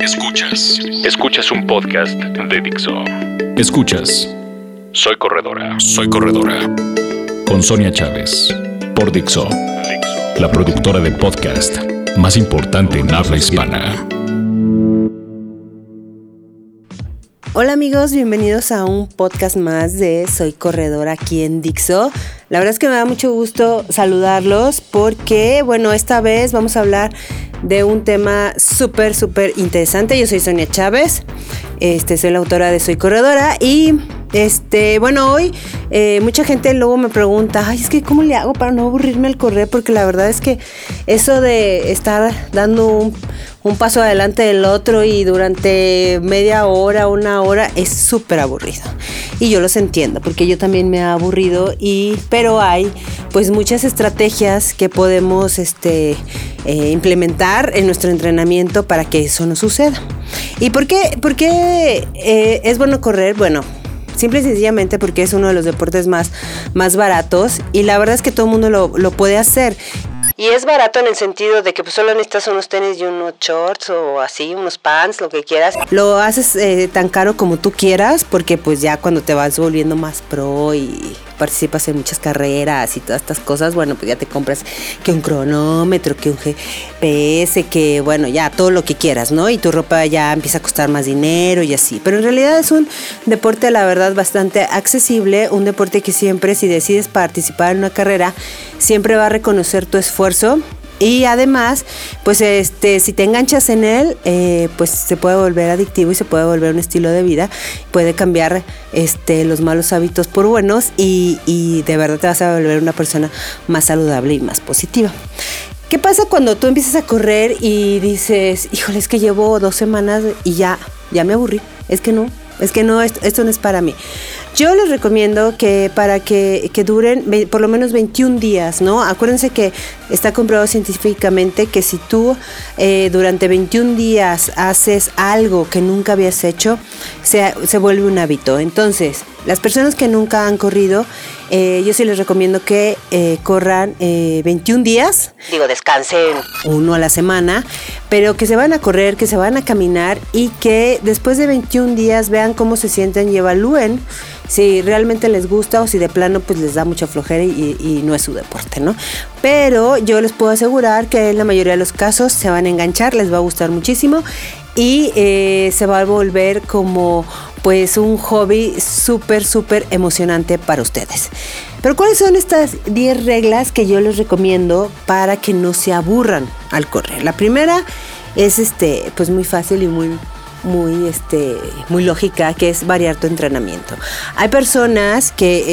Escuchas. Escuchas un podcast de Dixo. Escuchas. Soy corredora. Soy corredora. Con Sonia Chávez. Por Dixo. La productora de podcast más importante en habla hispana. Hola amigos, bienvenidos a un podcast más de Soy Corredora aquí en Dixo. La verdad es que me da mucho gusto saludarlos porque, bueno, esta vez vamos a hablar de un tema súper, súper interesante. Yo soy Sonia Chávez, este, soy la autora de Soy Corredora y, este, bueno, hoy eh, mucha gente luego me pregunta, ay, es que ¿cómo le hago para no aburrirme al correr? Porque la verdad es que eso de estar dando un, paso adelante del otro y durante media hora, una hora, es súper aburrido. Y yo los entiendo, porque yo también me he aburrido, y, pero hay pues muchas estrategias que podemos este, eh, implementar en nuestro entrenamiento para que eso no suceda. ¿Y por qué, por qué eh, es bueno correr? Bueno, Simple y sencillamente porque es uno de los deportes más, más baratos y la verdad es que todo el mundo lo, lo puede hacer. Y es barato en el sentido de que pues, solo necesitas unos tenis y unos shorts o así, unos pants, lo que quieras. Lo haces eh, tan caro como tú quieras porque pues ya cuando te vas volviendo más pro y participas en muchas carreras y todas estas cosas, bueno, pues ya te compras que un cronómetro, que un GPS, que bueno, ya todo lo que quieras, ¿no? Y tu ropa ya empieza a costar más dinero y así. Pero en realidad es un deporte, la verdad, bastante accesible, un deporte que siempre, si decides participar en una carrera, siempre va a reconocer tu esfuerzo y además, pues este, si te enganchas en él, eh, pues se puede volver adictivo y se puede volver un estilo de vida. Puede cambiar este, los malos hábitos por buenos y, y de verdad te vas a volver una persona más saludable y más positiva. ¿Qué pasa cuando tú empiezas a correr y dices, híjole, es que llevo dos semanas y ya, ya me aburrí? Es que no, es que no, esto, esto no es para mí. Yo les recomiendo que para que, que, duren por lo menos 21 días, ¿no? Acuérdense que está comprobado científicamente que si tú eh, durante 21 días haces algo que nunca habías hecho, se, se vuelve un hábito. Entonces, las personas que nunca han corrido, eh, yo sí les recomiendo que eh, corran eh, 21 días. Digo, descansen uno a la semana, pero que se van a correr, que se van a caminar y que después de 21 días vean cómo se sienten y evalúen si realmente les gusta o si de plano pues les da mucha flojera y, y, no es su deporte, ¿no? Pero yo les puedo asegurar que en la mayoría de los casos se van a enganchar, les va a gustar muchísimo y eh, se va a volver como pues un hobby súper, súper emocionante para ustedes. Pero ¿cuáles son estas 10 reglas que yo les recomiendo para que no se aburran al correr? La primera es este, pues muy fácil y muy muy, este, muy lógica, que es variar tu entrenamiento. Hay personas que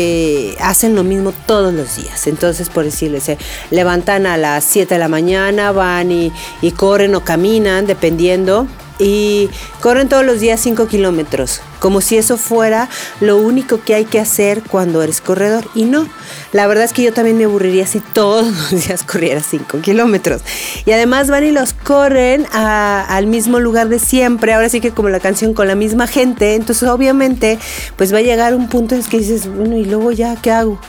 eh, hacen lo mismo todos los días. Entonces, por decirles, se levantan a las 7 de la mañana, van y, y corren o caminan, dependiendo y corren todos los días 5 kilómetros, como si eso fuera lo único que hay que hacer cuando eres corredor. Y no, la verdad es que yo también me aburriría si todos los días corriera 5 kilómetros. Y además van y los corren al mismo lugar de siempre, ahora sí que como la canción con la misma gente, entonces obviamente pues va a llegar un punto en el que dices, bueno, y luego ya, ¿qué hago?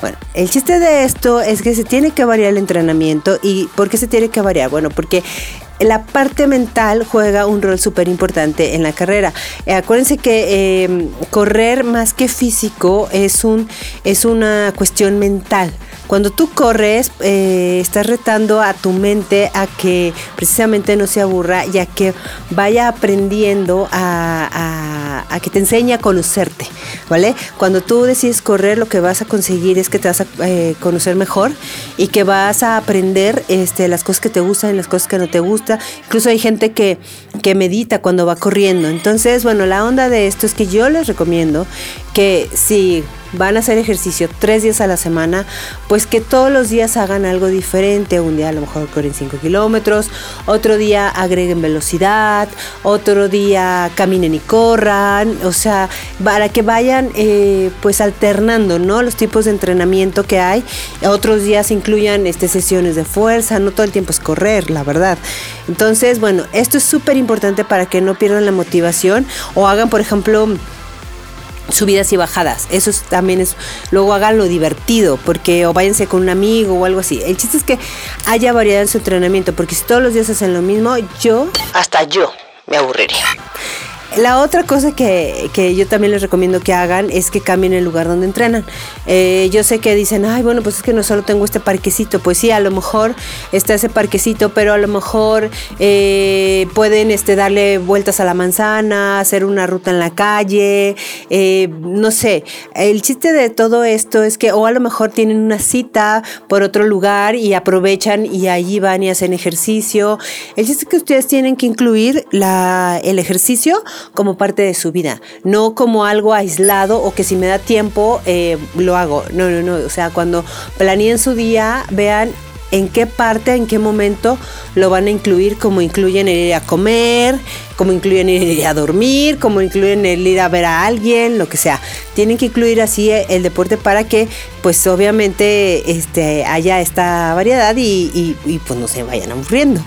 Bueno, el chiste de esto es que se tiene que variar el entrenamiento y ¿por qué se tiene que variar? Bueno, porque la parte mental juega un rol súper importante en la carrera. Eh, acuérdense que eh, correr más que físico es, un, es una cuestión mental. Cuando tú corres, eh, estás retando a tu mente a que precisamente no se aburra y a que vaya aprendiendo a, que te enseñe a conocerte, ¿vale? Cuando tú decides correr, lo que vas a conseguir es que te vas a eh, conocer mejor y que vas a aprender este, las cosas que te gustan y las cosas que no te gustan. Incluso hay gente que, que medita cuando va corriendo. Entonces, bueno, la onda de esto es que yo les recomiendo que si van a hacer ejercicio tres días a la semana, pues que todos los días hagan algo diferente. Un día a lo mejor corren 5 kilómetros, otro día agreguen velocidad, otro día caminen y corran, o sea, para que vayan eh, pues alternando, ¿no? Los tipos de entrenamiento que hay. Otros días incluyan este, sesiones de fuerza, no todo el tiempo es correr, la verdad. Entonces, bueno, esto es súper importante para que no pierdan la motivación o hagan, por ejemplo, subidas y bajadas. Eso también es, luego hagan lo divertido, porque o váyanse con un amigo o algo así. El chiste es que haya variedad en su entrenamiento, porque si todos los días hacen lo mismo, yo, hasta yo, me aburriría. La otra cosa que, que, yo también les recomiendo que hagan es que cambien el lugar donde entrenan. Eh, yo sé que dicen, ay, bueno, pues es que no solo tengo este parquecito. Pues sí, a lo mejor está ese parquecito, pero a lo mejor eh, pueden este, darle vueltas a la manzana, hacer una ruta en la calle, eh, no sé. El chiste de todo esto es que, o a lo mejor tienen una cita por otro lugar y aprovechan y allí van y hacen ejercicio. El chiste es que ustedes tienen que incluir la, el ejercicio como parte de su vida, no como algo aislado o que si me da tiempo eh, lo hago. No, no, no. O sea, cuando planeen su día, vean en qué parte, en qué momento lo van a incluir, como incluyen el ir a comer, como incluyen el ir a dormir, como incluyen el ir a ver a alguien, lo que sea. Tienen que incluir así el deporte para que, pues obviamente, este, haya esta variedad y, y pues no se vayan aburriendo.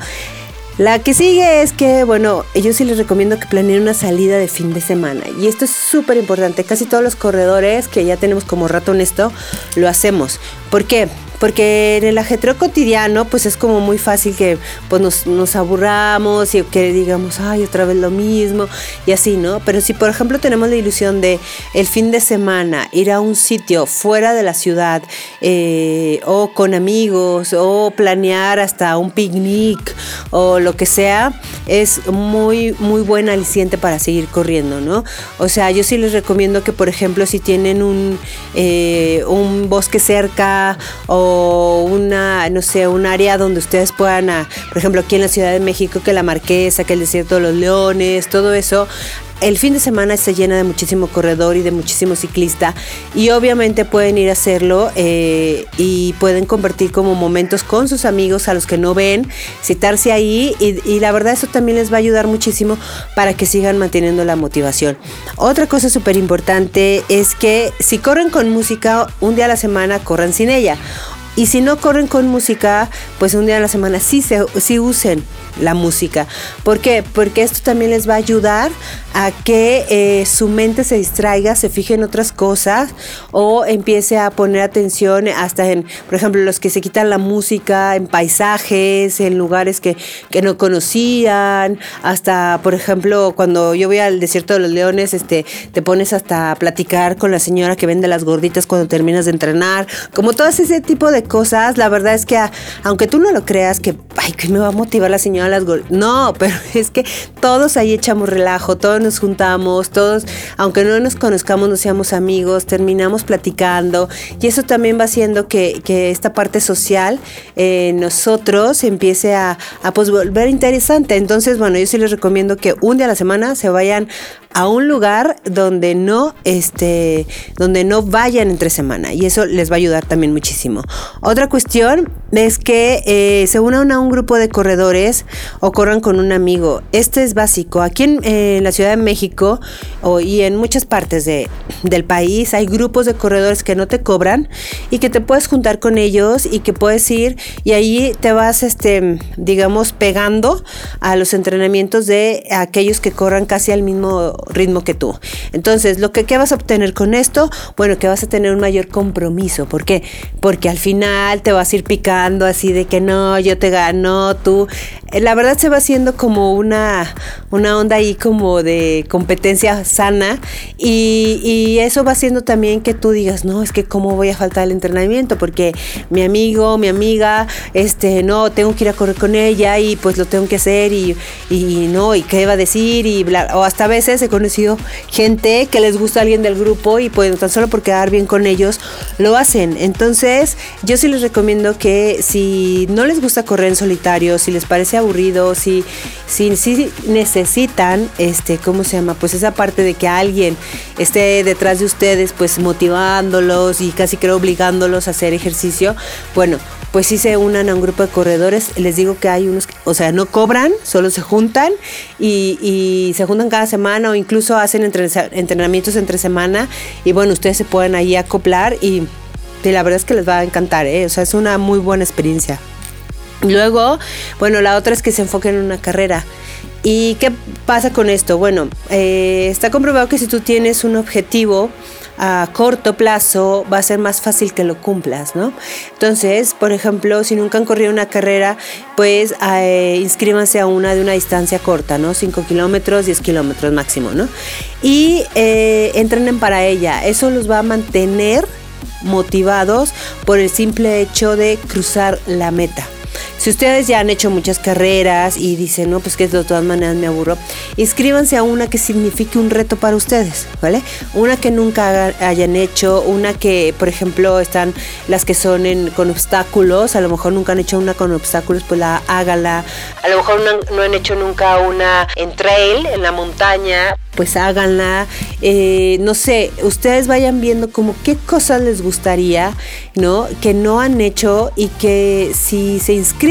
La que sigue es que, bueno, yo sí les recomiendo que planeen una salida de fin de semana. Y esto es súper importante. Casi todos los corredores que ya tenemos como rato en esto, lo hacemos. ¿Por qué? Porque en el ajetreo cotidiano pues es como muy fácil que pues nos, nos, aburramos y que digamos, ay, otra vez lo mismo y así, ¿no? Pero si por ejemplo tenemos la ilusión de el fin de semana ir a un sitio fuera de la ciudad eh, o con amigos o planear hasta un picnic o lo que sea, es muy, muy buen aliciente para seguir corriendo, ¿no? O sea, yo sí les recomiendo que por ejemplo si tienen un, eh, un bosque cerca o una, no sé, un área donde ustedes puedan, ah, por ejemplo, aquí en la Ciudad de México, que la Marquesa, que el Desierto de los Leones, todo eso, el fin de semana se llena de muchísimo corredor y de muchísimo ciclista y obviamente pueden ir a hacerlo eh, y pueden convertir como momentos con sus amigos a los que no ven, citarse ahí y, y la verdad eso también les va a ayudar muchísimo para que sigan manteniendo la motivación. Otra cosa súper importante es que si corren con música un día a la semana, corran sin ella. Y si no corren con música, pues un día a la semana sí, se, sí usen la música. ¿Por qué? Porque esto también les va a ayudar a que eh, su mente se distraiga, se fije en otras cosas o empiece a poner atención hasta en, por ejemplo, los que se quitan la música en paisajes, en lugares que, que no conocían, hasta, por ejemplo, cuando yo voy al desierto de los leones, este, te pones hasta a platicar con la señora que vende las gorditas cuando terminas de entrenar, como todo ese tipo de cosas, la verdad es que aunque tú no lo creas que, ay, que me va a motivar la señora las gorditas, no, pero es que todos ahí echamos relajo, todos nos juntamos, todos, aunque no nos conozcamos, no seamos amigos, terminamos platicando y eso también va haciendo que, esta parte social eh, nosotros empiece a, a pues volver interesante. Entonces, bueno, yo sí les recomiendo que un día a la semana se vayan a un lugar donde no, este, donde no vayan entre semana y eso les va a ayudar también muchísimo. Otra cuestión es que eh, se unan a un grupo de corredores o corran con un amigo. Este es básico. Aquí en, la Ciudad de México y en muchas partes de, del país hay grupos de corredores que no te cobran y que te puedes juntar con ellos y que puedes ir y ahí te vas, este, digamos, pegando a los entrenamientos de aquellos que corran casi al mismo ritmo que tú. Entonces, lo que ¿qué vas a obtener con esto, bueno, que vas a tener un mayor compromiso. ¿Por qué? Porque al final te vas a ir picando así de que no, yo te gano, tú. Eh, la verdad se va haciendo como una, una onda ahí como de competencia sana y, y eso va haciendo también que tú digas, no, es que cómo voy a faltar el entrenamiento porque mi amigo, mi amiga, este, no, tengo que ir a correr con ella y pues lo tengo que hacer y, y no, y qué va a decir y bla, o hasta veces he conocido gente que les gusta a alguien del grupo y pues tan solo por quedar bien con ellos lo hacen. Entonces, yo sí les recomiendo que si no les gusta correr en solitario, si les parece aburrido, si, si, si necesitan, este, ¿cómo se llama? Pues esa parte de que alguien esté detrás de ustedes, pues motivándolos y casi creo obligándolos a hacer ejercicio, bueno, pues si se unan a un grupo de corredores. Les digo que hay unos, o sea, no cobran, solo se juntan y, y se juntan cada semana o incluso hacen entrenamientos entre semana y bueno, ustedes se pueden ahí acoplar y, y la verdad es que les va a encantar, ¿eh? o sea, es una muy buena experiencia. Luego, bueno, la otra es que se enfoquen en una carrera. ¿Y qué pasa con esto? Bueno, eh, está comprobado que si tú tienes un objetivo a corto plazo va a ser más fácil que lo cumplas, ¿no? Entonces, por ejemplo, si nunca han corrido una carrera, pues eh, inscríbanse a una de una distancia corta, ¿no? 5 kilómetros, 10 kilómetros máximo, ¿no? Y eh, entrenen para ella. Eso los va a mantener motivados por el simple hecho de cruzar la meta. Si ustedes ya han hecho muchas carreras y dicen, no, pues que de todas maneras me aburro, inscríbanse a una que signifique un reto para ustedes, ¿vale? Una que nunca hayan hecho, una que, por ejemplo, están las que son con obstáculos, a lo mejor nunca han hecho una con obstáculos, pues la hágala. A lo mejor no han hecho nunca una en trail, en la montaña, pues háganla. Eh, no sé, ustedes vayan viendo como qué cosas les gustaría, ¿no? Que no han hecho y que si se inscriben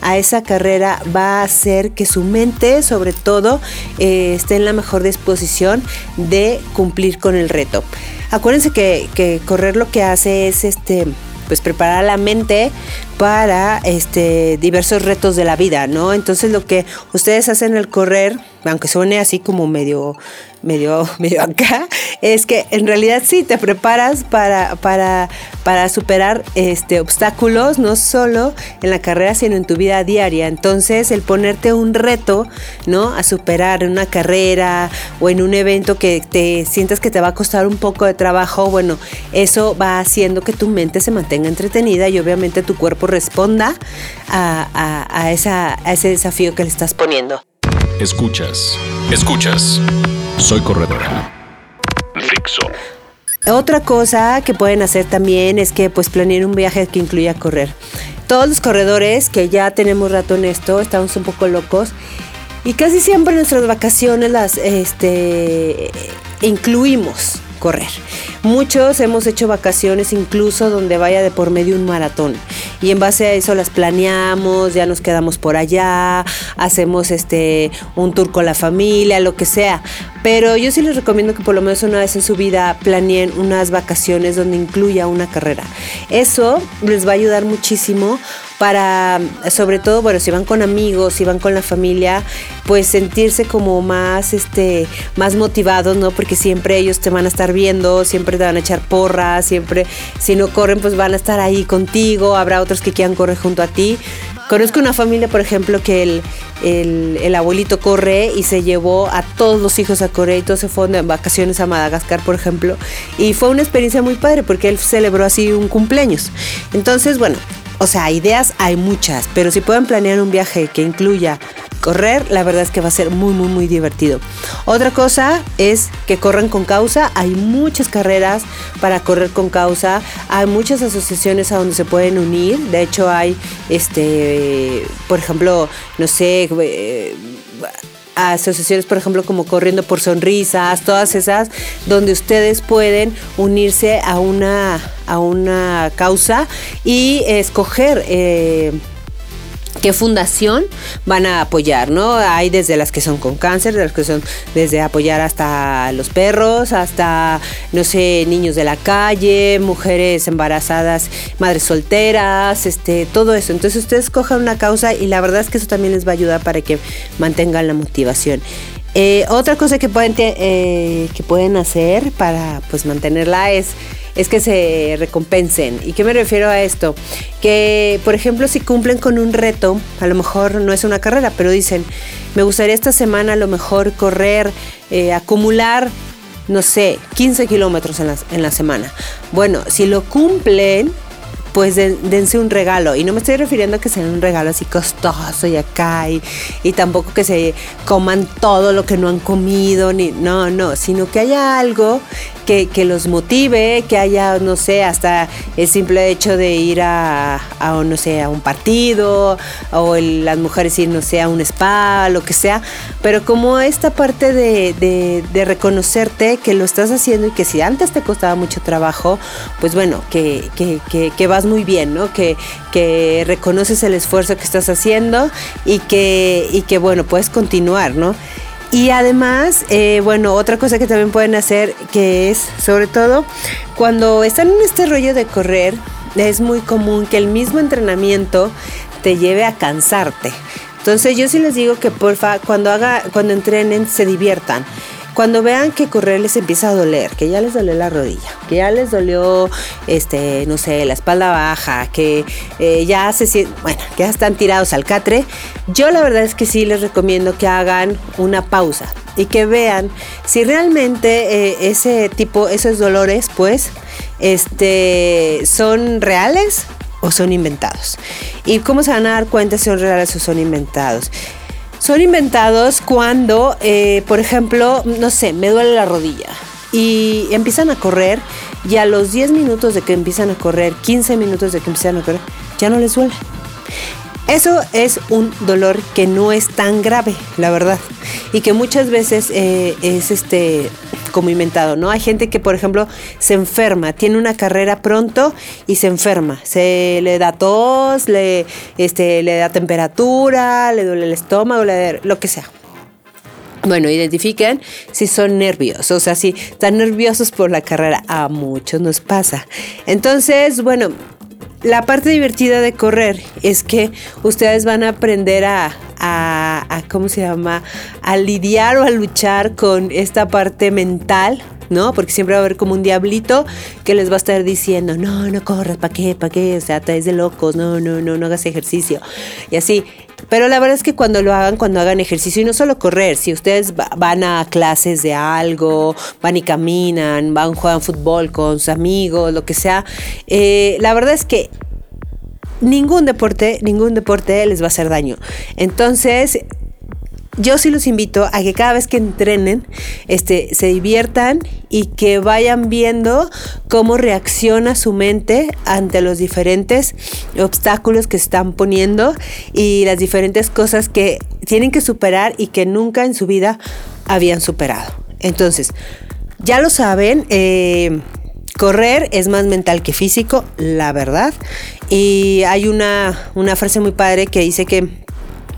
a esa carrera va a hacer que su mente, sobre todo, eh, esté en la mejor disposición de cumplir con el reto. Acuérdense que, correr lo que hace es este pues preparar la mente para este diversos retos de la vida, ¿no? Entonces lo que ustedes hacen al correr, aunque suene así como medio medio, medio acá, es que en realidad sí te preparas para, para, para superar este, obstáculos, no solo en la carrera, sino en tu vida diaria. Entonces, el ponerte un reto, ¿no? A superar en una carrera o en un evento que te sientas que te va a costar un poco de trabajo, bueno, eso va haciendo que tu mente se mantenga entretenida y obviamente tu cuerpo responda a, a ese desafío que le estás poniendo. Escuchas, escuchas. Soy corredora. Fixo. Otra cosa que pueden hacer también es que pues planeen un viaje que incluya correr. Todos los corredores que ya tenemos rato en esto, estamos un poco locos y casi siempre en nuestras vacaciones las este, incluimos correr. Muchos hemos hecho vacaciones incluso donde vaya de por medio un maratón y en base a eso las planeamos, ya nos quedamos por allá, hacemos este un tour con la familia, lo que sea. Pero yo sí les recomiendo que por lo menos una vez en su vida planeen unas vacaciones donde incluya una carrera. Eso les va a ayudar muchísimo para, sobre todo, bueno, si van con amigos, si van con la familia, pues sentirse como más, este, más motivados, ¿no? Porque siempre ellos te van a estar viendo, siempre te van a echar porras, siempre, si no corren, pues van a estar ahí contigo, habrá otros que quieran correr junto a ti. Conozco una familia, por ejemplo, que el, el, abuelito corre y se llevó a todos los hijos a Corea y todos se fueron de vacaciones a Madagascar, por ejemplo. Y fue una experiencia muy padre porque él celebró así un cumpleaños. Entonces, bueno, o sea, ideas hay muchas, pero si pueden planear un viaje que incluya correr, la verdad es que va a ser muy, muy, muy divertido. Otra cosa es que corran con causa. Hay muchas carreras para correr con causa. Hay muchas asociaciones a donde se pueden unir. De hecho, hay, este, por ejemplo, no sé, eh, asociaciones, por ejemplo, como Corriendo por Sonrisas, todas esas, donde ustedes pueden unirse a una, a una causa y escoger eh, qué fundación van a apoyar, ¿no? Hay desde las que son con cáncer, desde apoyar hasta los perros, hasta, no sé, niños de la calle, mujeres embarazadas, madres solteras, este, todo eso. Entonces ustedes cojan una causa y la verdad es que eso también les va a ayudar para que mantengan la motivación. Eh, otra cosa que pueden, eh, que pueden hacer para pues mantenerla es es que se recompensen. ¿Y qué me refiero a esto? Que, por ejemplo, si cumplen con un reto, a lo mejor no es una carrera, pero dicen, me gustaría esta semana a lo mejor correr, eh, acumular, no sé, 15 kilómetros en la, en la semana. Bueno, si lo cumplen, pues dense un regalo. Y no me estoy refiriendo a que sea un regalo así costoso y acá, y, y, tampoco que se coman todo lo que no han comido, ni no, no, sino que haya algo que, los motive, que haya, no sé, hasta el simple hecho de ir a, no sé, a un partido, o las mujeres ir, no sé, a un spa, lo que sea, pero como esta parte de, reconocerte que lo estás haciendo y que si antes te costaba mucho trabajo, pues bueno, que, que, vas muy bien, ¿no? Que, que reconoces el esfuerzo que estás haciendo y que, y que bueno, puedes continuar, ¿no? Y además, eh, bueno, otra cosa que también pueden hacer, que es sobre todo cuando están en este rollo de correr, es muy común que el mismo entrenamiento te lleve a cansarte. Entonces yo sí les digo que porfa, cuando haga, cuando entrenen, se diviertan. Cuando vean que correr les empieza a doler, que ya les dolió la rodilla, que ya les dolió, este, no sé, la espalda baja, que eh, ya se bueno, que ya están tirados al catre, yo la verdad es que sí les recomiendo que hagan una pausa y que vean si realmente eh, ese tipo, esos dolores, pues, este, son reales o son inventados. ¿Y cómo se van a dar cuenta si son reales o son inventados? Son inventados cuando, eh, por ejemplo, no sé, me duele la rodilla y empiezan a correr y a los 10 minutos de que empiezan a correr, 15 minutos de que empiezan a correr, ya no les duele. Eso es un dolor que no es tan grave, la verdad, y que muchas veces eh, es este como inventado, ¿no? Hay gente que, por ejemplo, se enferma, tiene una carrera pronto y se enferma, se le da tos, le, este, le da temperatura, le duele el estómago, le, lo que sea. Bueno, identifiquen si son nerviosos, o sea, si están nerviosos por la carrera. A muchos nos pasa. Entonces, bueno, la parte divertida de correr es que ustedes van a aprender a, a, ¿cómo se llama? A lidiar o a luchar con esta parte mental ¿no? Porque siempre va a haber como un diablito que les va a estar diciendo, no, no corras, ¿para qué? ¿Para qué? O sea, te de locos, no, no, no, no hagas ejercicio. Y así. Pero la verdad es que cuando lo hagan, cuando hagan ejercicio, y no solo correr, si ustedes van a clases de algo, van y caminan, van, juegan fútbol con sus amigos, lo que sea, eh, la verdad es que ningún deporte, ningún deporte les va a hacer daño. Entonces, yo sí los invito a que cada vez que entrenen, este, se diviertan y que vayan viendo cómo reacciona su mente ante los diferentes obstáculos que están poniendo y las diferentes cosas que tienen que superar y que nunca en su vida habían superado. Entonces, ya lo saben, eh, correr es más mental que físico, la verdad. Y hay una, una frase muy padre que dice que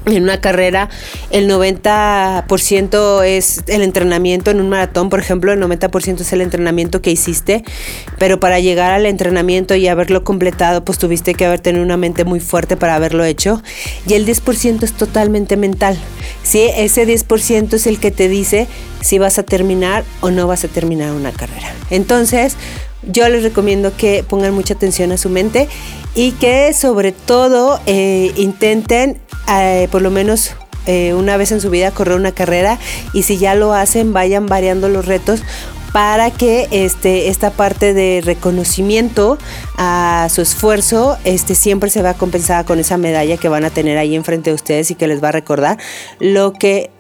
en una carrera el 90% es el entrenamiento en un maratón, por ejemplo, el 90% es el entrenamiento que hiciste, pero para llegar al entrenamiento y haberlo completado, pues tuviste que haber tenido una mente muy fuerte para haberlo hecho y el 10% es totalmente mental. Sí, ese 10% es el que te dice si vas a terminar o no vas a terminar una carrera. Entonces, yo les recomiendo que pongan mucha atención a su mente y que sobre todo eh, intenten eh, por lo menos eh, una vez en su vida correr una carrera y si ya lo hacen vayan variando los retos para que este, esta parte de reconocimiento a su esfuerzo este, siempre se vea compensada con esa medalla que van a tener ahí enfrente de ustedes y que les va a recordar lo que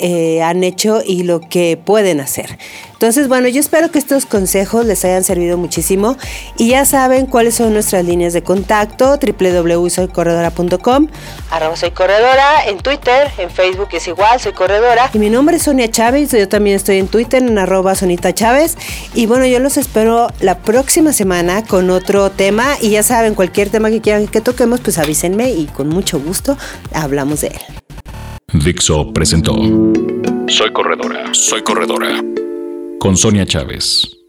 han hecho y lo que pueden hacer. Entonces, bueno, yo espero que estos consejos les hayan servido muchísimo y ya saben cuáles son nuestras líneas de contacto, www.soycorredora.com, arroba soy corredora, en Twitter, en Facebook es igual, soy corredora. Y mi nombre es Sonia Chávez, yo también estoy en Twitter en arroba Sonita Chávez. Y bueno, yo los espero la próxima semana con otro tema y ya saben, cualquier tema que quieran que toquemos, pues avísenme y con mucho gusto hablamos de él. Dixo presentó Soy corredora, soy corredora con Sonia Chávez.